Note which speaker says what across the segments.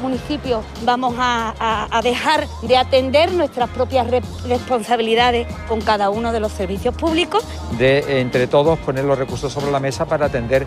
Speaker 1: municipios vamos a, dejar de atender nuestras propias responsabilidades con cada uno de los servicios públicos.
Speaker 2: De entre todos poner los recursos sobre la mesa para atender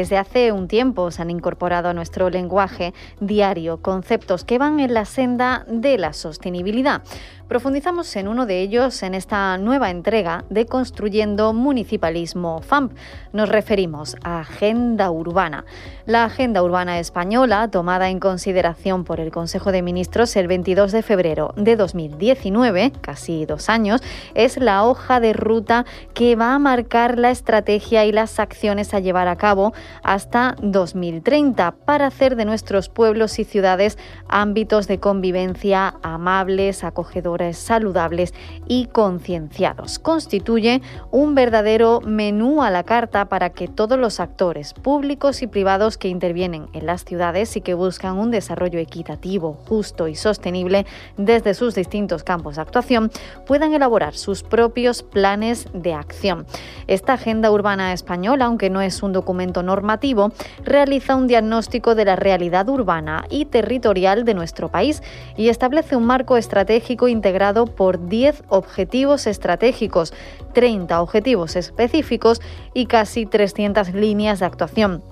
Speaker 3: Desde hace un tiempo se han incorporado a nuestro lenguaje diario conceptos que van en la senda de la sostenibilidad. Profundizamos en uno de ellos en esta nueva entrega de Construyendo Municipalismo FAMP. Nos referimos a Agenda Urbana. La Agenda Urbana Española, tomada en consideración por el Consejo de Ministros el 22 de febrero de 2019, casi dos años, es la hoja de ruta que va a marcar la estrategia y las acciones a llevar a cabo hasta 2030 para hacer de nuestros pueblos y ciudades ámbitos de convivencia amables, acogedores saludables y concienciados. Constituye un verdadero menú a la carta para que todos los actores públicos y privados que intervienen en las ciudades y que buscan un desarrollo equitativo, justo y sostenible desde sus distintos campos de actuación puedan elaborar sus propios planes de acción. Esta Agenda Urbana Española, aunque no es un documento realiza un diagnóstico de la realidad urbana y territorial de nuestro país y establece un marco estratégico integrado por 10 objetivos estratégicos, 30 objetivos específicos y casi 300 líneas de actuación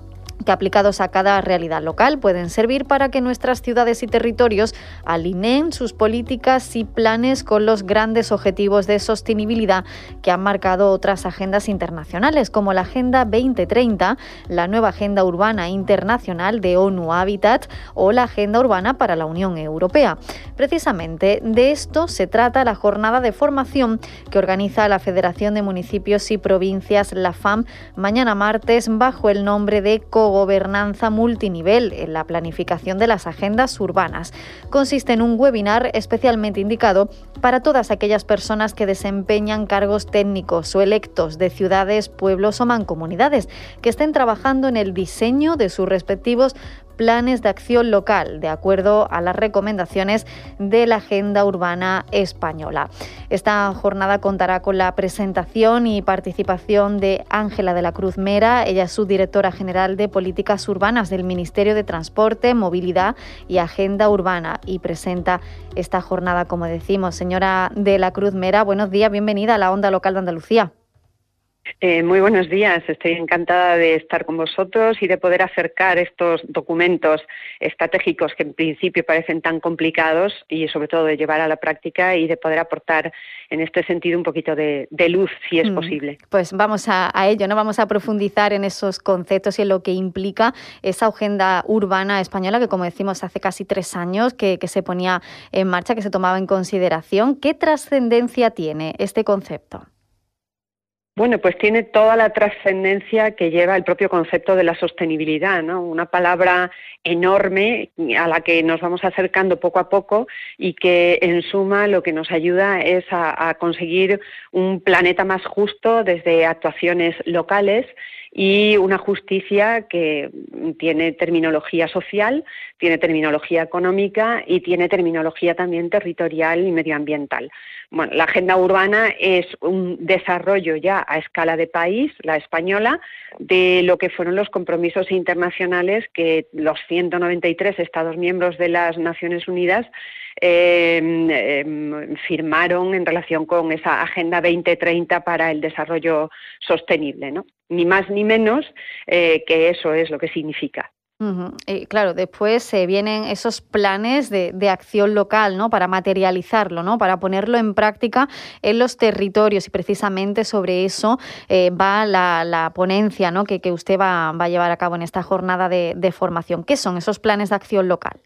Speaker 3: que aplicados a cada realidad local pueden servir para que nuestras ciudades y territorios alineen sus políticas y planes con los grandes objetivos de sostenibilidad que han marcado otras agendas internacionales, como la Agenda 2030, la nueva Agenda Urbana Internacional de ONU Habitat o la Agenda Urbana para la Unión Europea. Precisamente de esto se trata la jornada de formación que organiza la Federación de Municipios y Provincias, la FAM, mañana martes bajo el nombre de Co gobernanza multinivel en la planificación de las agendas urbanas. Consiste en un webinar especialmente indicado para todas aquellas personas que desempeñan cargos técnicos o electos de ciudades, pueblos o mancomunidades que estén trabajando en el diseño de sus respectivos planes de acción local, de acuerdo a las recomendaciones de la Agenda Urbana Española. Esta jornada contará con la presentación y participación de Ángela de la Cruz Mera, ella es subdirectora general de Políticas Urbanas del Ministerio de Transporte, Movilidad y Agenda Urbana y presenta esta jornada, como decimos. Señora de la Cruz Mera, buenos días, bienvenida a la Onda Local de Andalucía.
Speaker 4: Eh, muy buenos días. Estoy encantada de estar con vosotros y de poder acercar estos documentos estratégicos que en principio parecen tan complicados y sobre todo de llevar a la práctica y de poder aportar en este sentido un poquito de, luz, si es mm, posible.
Speaker 3: Pues vamos a, ello, ¿no? Vamos a profundizar en esos conceptos y en lo que implica esa agenda urbana española que, como decimos, hace casi tres años que, que se ponía en marcha, que se tomaba en consideración. ¿Qué trascendencia tiene este concepto?
Speaker 4: Bueno, pues tiene toda la trascendencia que lleva el propio concepto de la sostenibilidad, ¿no? Una palabra enorme a la que nos vamos acercando poco a poco y que en suma lo que nos ayuda es a, a conseguir un planeta más justo desde actuaciones locales y una justicia que tiene terminología social, tiene terminología económica y tiene terminología también territorial y medioambiental. Bueno, la agenda urbana es un desarrollo ya a escala de país, la española, de lo que fueron los compromisos internacionales que los 193 Estados miembros de las Naciones Unidas em, em, firmaron en relación con esa Agenda 2030 para el desarrollo sostenible, ¿no? Ni más ni menos eh, que eso es lo que significa
Speaker 3: claro, después se vienen esos planes de, acción local, ¿no? Para materializarlo, ¿no? Para ponerlo en práctica en los territorios y precisamente sobre eso eh, va la, ponencia, ¿no? Que, usted va, a llevar a cabo en esta jornada de, formación. ¿Qué son esos planes de acción local?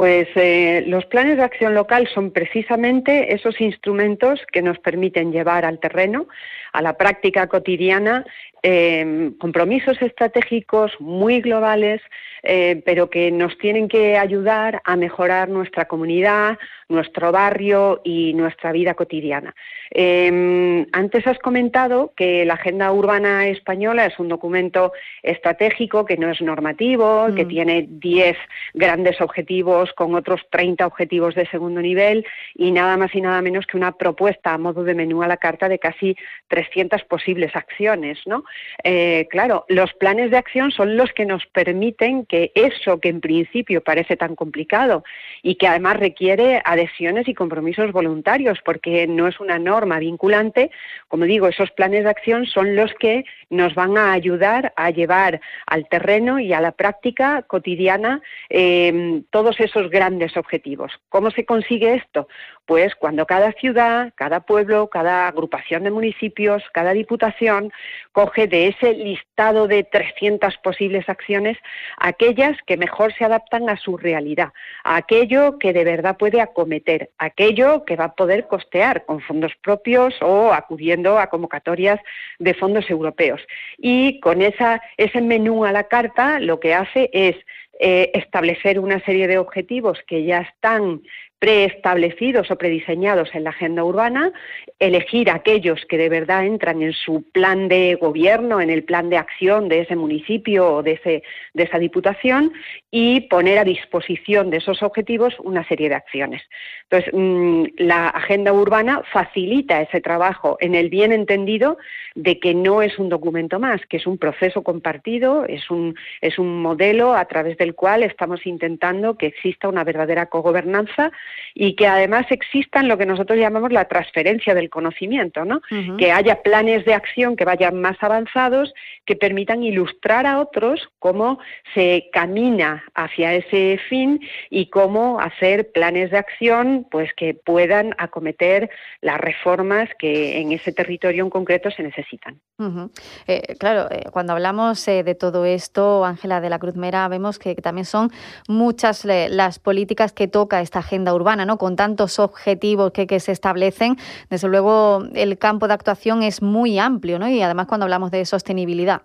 Speaker 4: Pues eh, los planes de acción local son precisamente esos instrumentos que nos permiten llevar al terreno, a la práctica cotidiana, eh, compromisos estratégicos muy globales, eh, pero que nos tienen que ayudar a mejorar nuestra comunidad, nuestro barrio y nuestra vida cotidiana. Em, antes has comentado que la Agenda Urbana Española es un documento estratégico que no es normativo, que mm. tiene 10 grandes objetivos con otros 30 objetivos de segundo nivel y nada más y nada menos que una propuesta a modo de menú a la carta de casi 300 posibles acciones. ¿no? Eh, claro, los planes de acción son los que nos permiten que eso que en principio parece tan complicado y que además requiere adhesiones y compromisos voluntarios, porque no es una norma vinculante, como digo, esos planes de acción son los que nos van a ayudar a llevar al terreno y a la práctica cotidiana eh, todos esos grandes objetivos. ¿Cómo se consigue esto? Pues cuando cada ciudad, cada pueblo, cada agrupación de municipios, cada diputación coge de ese listado de 300 posibles acciones aquellas que mejor se adaptan a su realidad, a aquello que de verdad puede acometer, aquello que va a poder costear con fondos propios o acudiendo a convocatorias de fondos europeos. Y con esa, ese menú a la carta lo que hace es eh, establecer una serie de objetivos que ya están preestablecidos o prediseñados en la agenda urbana, elegir aquellos que de verdad entran en su plan de gobierno, en el plan de acción de ese municipio o de, ese, de esa diputación y poner a disposición de esos objetivos una serie de acciones. Entonces, mm, la agenda urbana facilita ese trabajo en el bien entendido de que no es un documento más, que es un proceso compartido, es un, es un modelo a través del cual estamos intentando que exista una verdadera cogobernanza y que además existan lo que nosotros llamamos la transferencia del conocimiento, ¿no? Que haya planes de acción que vayan más avanzados, que permitan ilustrar a otros cómo se camina hacia ese fin y cómo hacer planes de acción pues que puedan acometer las reformas que en ese territorio en concreto se necesitan.
Speaker 3: Eh, claro, eh, cuando hablamos eh, de todo esto, Ángela de la Cruz Mera, vemos que, también son muchas las políticas que toca esta agenda urbana, ¿no? Con tantos objetivos que, que, se establecen, desde luego el campo de actuación es muy amplio, ¿no? Y además cuando hablamos de sostenibilidad.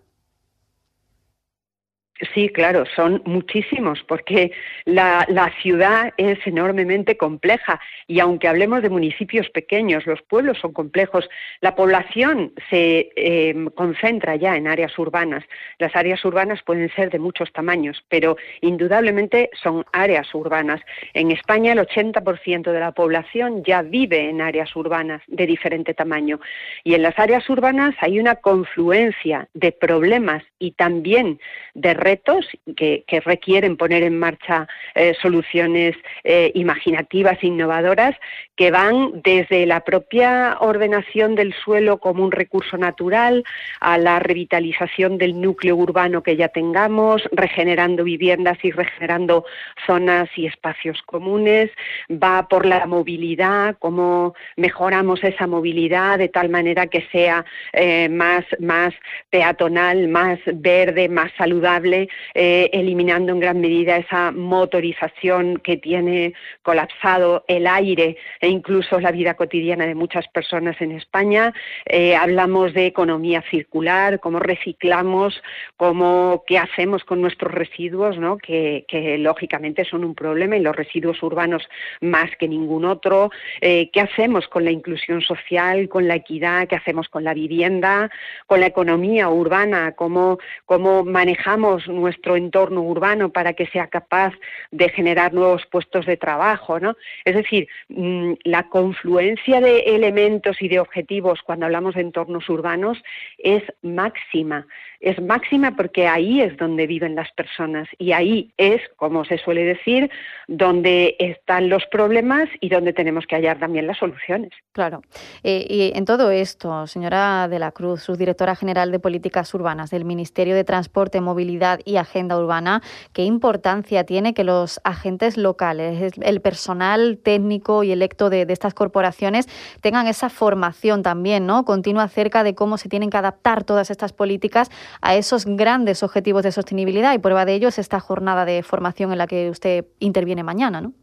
Speaker 4: Sí, claro, son muchísimos, porque la, ciudad es enormemente compleja y aunque hablemos de municipios pequeños, los pueblos son complejos, la población se em, concentra ya en áreas urbanas. Las áreas urbanas pueden ser de muchos tamaños, pero indudablemente son áreas urbanas. En España el 80% de la población ya vive en áreas urbanas de diferente tamaño y en las áreas urbanas hay una confluencia de problemas y también de retos que, requieren poner en marcha eh, soluciones eh, imaginativas, innovadoras, que van desde la propia ordenación del suelo como un recurso natural a la revitalización del núcleo urbano que ya tengamos, regenerando viviendas y regenerando zonas y espacios comunes, va por la movilidad, cómo mejoramos esa movilidad de tal manera que sea eh, más, más peatonal, más verde, más saludable, eh, eliminando en gran medida esa motorización que tiene colapsado el aire e incluso la vida cotidiana de muchas personas en España. Eh, hablamos de economía circular, cómo reciclamos, cómo qué hacemos con nuestros residuos, ¿no? que, lógicamente son un problema y los residuos urbanos más que ningún otro. Eh, ¿Qué hacemos con la inclusión social, con la equidad? ¿Qué hacemos con la vivienda, con la economía urbana? ¿Cómo, cómo manejamos nuestro entorno urbano para que sea capaz de generar nuevos puestos de trabajo? ¿no? Es decir, mm, la confluencia de elementos y de objetivos cuando hablamos de entornos urbanos es máxima es máxima porque ahí es donde viven las personas y ahí es, como se suele decir, donde están los problemas y donde tenemos que hallar también las soluciones.
Speaker 3: Claro. Eh, y en todo esto, señora de la Cruz, subdirectora general de Políticas Urbanas del Ministerio de Transporte, Movilidad y Agenda Urbana, ¿qué importancia tiene que los agentes locales, el personal técnico y electo de, de estas corporaciones tengan esa formación también, ¿no? Continua acerca de cómo se tienen que adaptar todas estas políticas a esos grandes objetivos de sostenibilidad y prueba de ello es esta jornada de formación en la que usted interviene mañana, ¿no?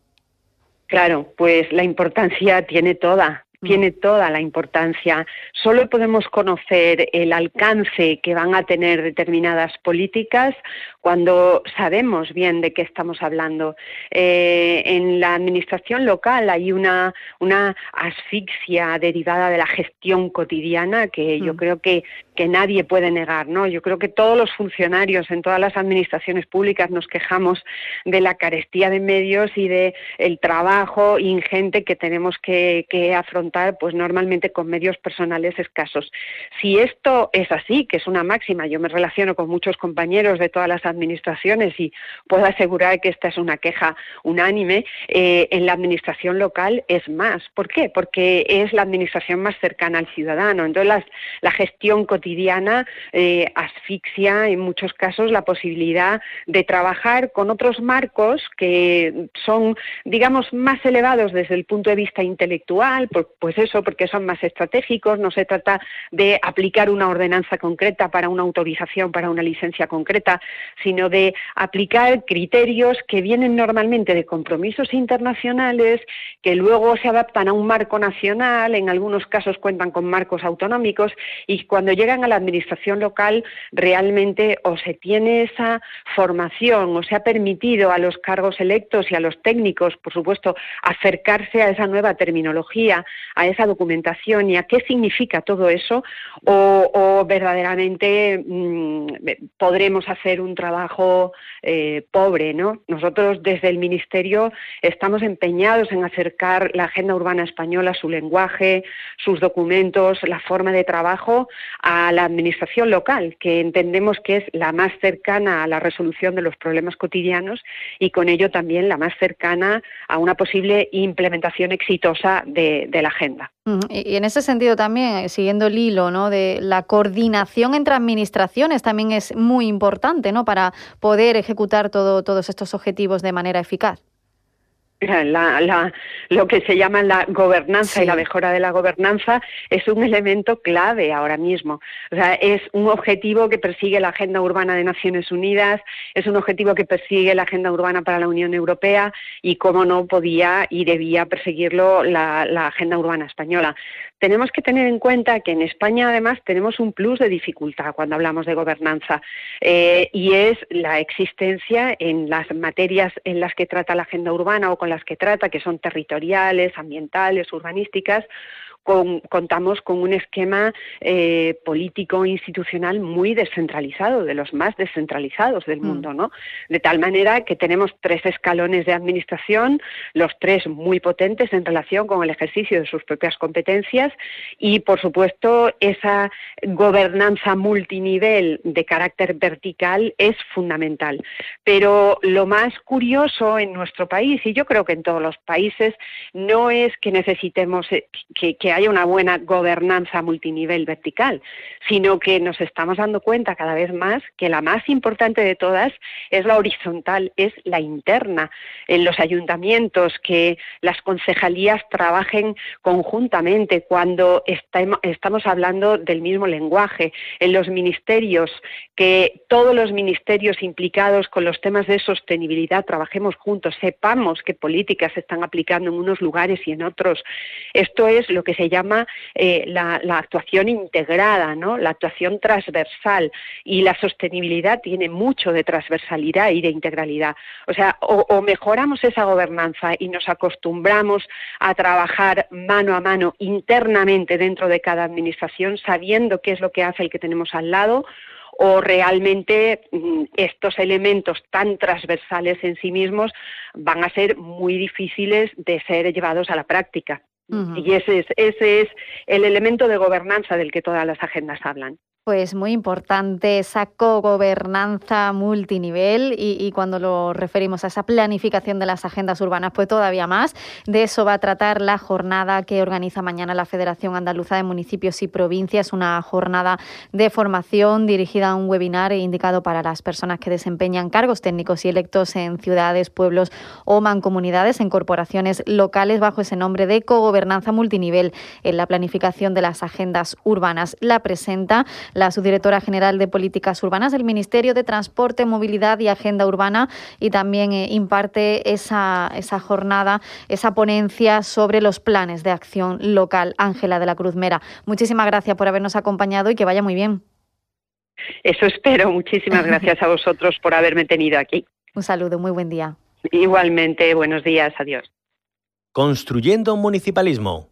Speaker 4: Claro, pues la importancia tiene toda. Tiene toda la importancia. Solo podemos conocer el alcance que van a tener determinadas políticas cuando sabemos bien de qué estamos hablando. Eh, en la administración local hay una, una asfixia derivada de la gestión cotidiana que yo mm. creo que que nadie puede negar, ¿no? Yo creo que todos los funcionarios en todas las administraciones públicas nos quejamos de la carestía de medios y de el trabajo ingente que tenemos que, afrontar, pues normalmente con medios personales escasos. Si esto es así, que es una máxima, yo me relaciono con muchos compañeros de todas las administraciones y puedo asegurar que esta es una queja unánime, eh, en la administración local es más. ¿Por qué? Porque es la administración más cercana al ciudadano. Entonces la gestión cotidiana eh, asfixia en muchos casos la posibilidad de trabajar con otros marcos que son, digamos, más elevados desde el punto de vista intelectual, pues eso, porque son más estratégicos, no se trata de aplicar una ordenanza concreta para una autorización, para una licencia concreta, sino de aplicar criterios que vienen normalmente de compromisos internacionales, que luego se adaptan a un marco nacional, en algunos casos cuentan con marcos autonómicos, y cuando llegan a la administración local realmente o se tiene esa formación o se ha permitido a los cargos electos y a los técnicos, por supuesto, acercarse a esa nueva terminología, a esa documentación y a qué significa todo eso, o, verdaderamente mm, podremos hacer un trabajo eh, pobre, ¿no? Nosotros desde el Ministerio estamos empeñados en acercar la agenda urbana española, su lenguaje, sus documentos, la forma de trabajo a la administración local, que entendemos que es la más cercana a la resolución de los problemas cotidianos y con ello también la más cercana a una posible implementación exitosa de, la agenda.
Speaker 3: Mm, y en ese sentido también, eh, siguiendo el hilo ¿no? de la coordinación entre administraciones también es muy importante ¿no? para poder ejecutar todo, todos estos objetivos de manera eficaz.
Speaker 4: La, lo que se llama la gobernanza y la mejora de la gobernanza es un elemento clave ahora mismo. O sea, es un objetivo que persigue la Agenda Urbana de Naciones Unidas, es un objetivo que persigue la Agenda Urbana para la Unión Europea y, cómo no, podía y debía perseguirlo la, Agenda Urbana española. Tenemos que tener en cuenta que en España, además, tenemos un plus de dificultad cuando hablamos de gobernanza eh, y es la existencia en las materias en las que trata la Agenda Urbana o con las que trata, que son territoriales, ambientales, urbanísticas, contamos con un esquema eh, político institucional muy descentralizado, de los más descentralizados del mm. mundo, ¿no? De tal manera que tenemos tres escalones de administración, los tres muy potentes en relación con el ejercicio de sus propias competencias y, por supuesto, esa gobernanza multinivel de carácter vertical es fundamental. Pero lo más curioso en nuestro país, y yo creo que en todos los países, no es que necesitemos eh, que, que haya una buena gobernanza multinivel vertical, sino que nos estamos dando cuenta cada vez más que la más importante de todas es la horizontal, es la interna. En los ayuntamientos, que las concejalías trabajen conjuntamente cuando estamos hablando del mismo lenguaje. En los ministerios, que todos los ministerios implicados con los temas de sostenibilidad trabajemos juntos, sepamos qué políticas se están aplicando en unos lugares y en otros. Esto es lo que se llama eh, la, actuación integrada, ¿no? la actuación transversal. Y la sostenibilidad tiene mucho de transversalidad y de integralidad. O sea, o, mejoramos esa gobernanza y nos acostumbramos a trabajar mano a mano internamente dentro de cada administración, sabiendo qué es lo que hace el que tenemos al lado, o realmente mm, estos elementos tan transversales en sí mismos van a ser muy difíciles de ser llevados a la práctica. Y ese es, ese es el elemento de gobernanza del que todas las agendas hablan.
Speaker 3: Pues muy importante esa cogobernanza multinivel y, cuando lo referimos a esa planificación de las agendas urbanas, pues todavía más. De eso va a tratar la jornada que organiza mañana la Federación Andaluza de Municipios y Provincias, una jornada de formación dirigida a un webinar e indicado para las personas que desempeñan cargos técnicos y electos en ciudades, pueblos o mancomunidades, en corporaciones locales, bajo ese nombre de cogobernanza multinivel en la planificación de las agendas urbanas. La presenta la subdirectora general de Políticas Urbanas del Ministerio de Transporte, Movilidad y Agenda Urbana y también eh, imparte esa, esa jornada, esa ponencia sobre los planes de acción local. Ángela de la Cruz Mera, muchísimas gracias por habernos acompañado y que vaya muy bien.
Speaker 4: Eso espero. Muchísimas gracias a vosotros por haberme tenido aquí.
Speaker 3: Un saludo, muy buen día.
Speaker 4: Igualmente, buenos días, adiós.
Speaker 5: Construyendo un municipalismo